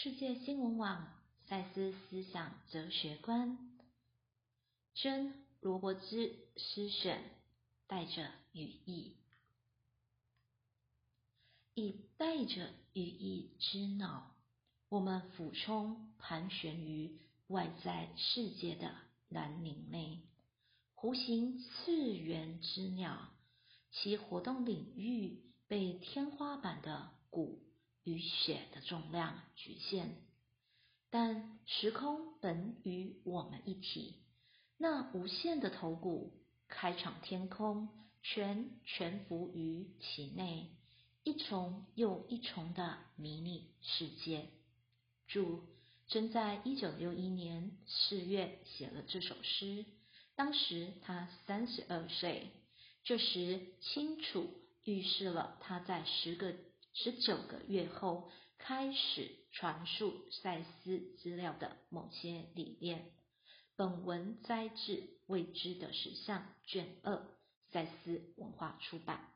世界新闻网赛斯思想哲学观，真罗伯兹诗选，带着语义，以带着语义之脑，我们俯冲盘旋于外在世界的蓝领内，弧形次元之鸟，其活动领域被天花板的骨。血的重量局限，但时空本与我们一体。那无限的头骨，开场天空，全全伏于其内，一重又一重的迷你世界。注：真在一九六一年四月写了这首诗，当时他三十二岁。这时清楚预示了他在十个。十九个月后，开始传述赛斯资料的某些理念。本文摘自《未知的实相》卷二，赛斯文化出版。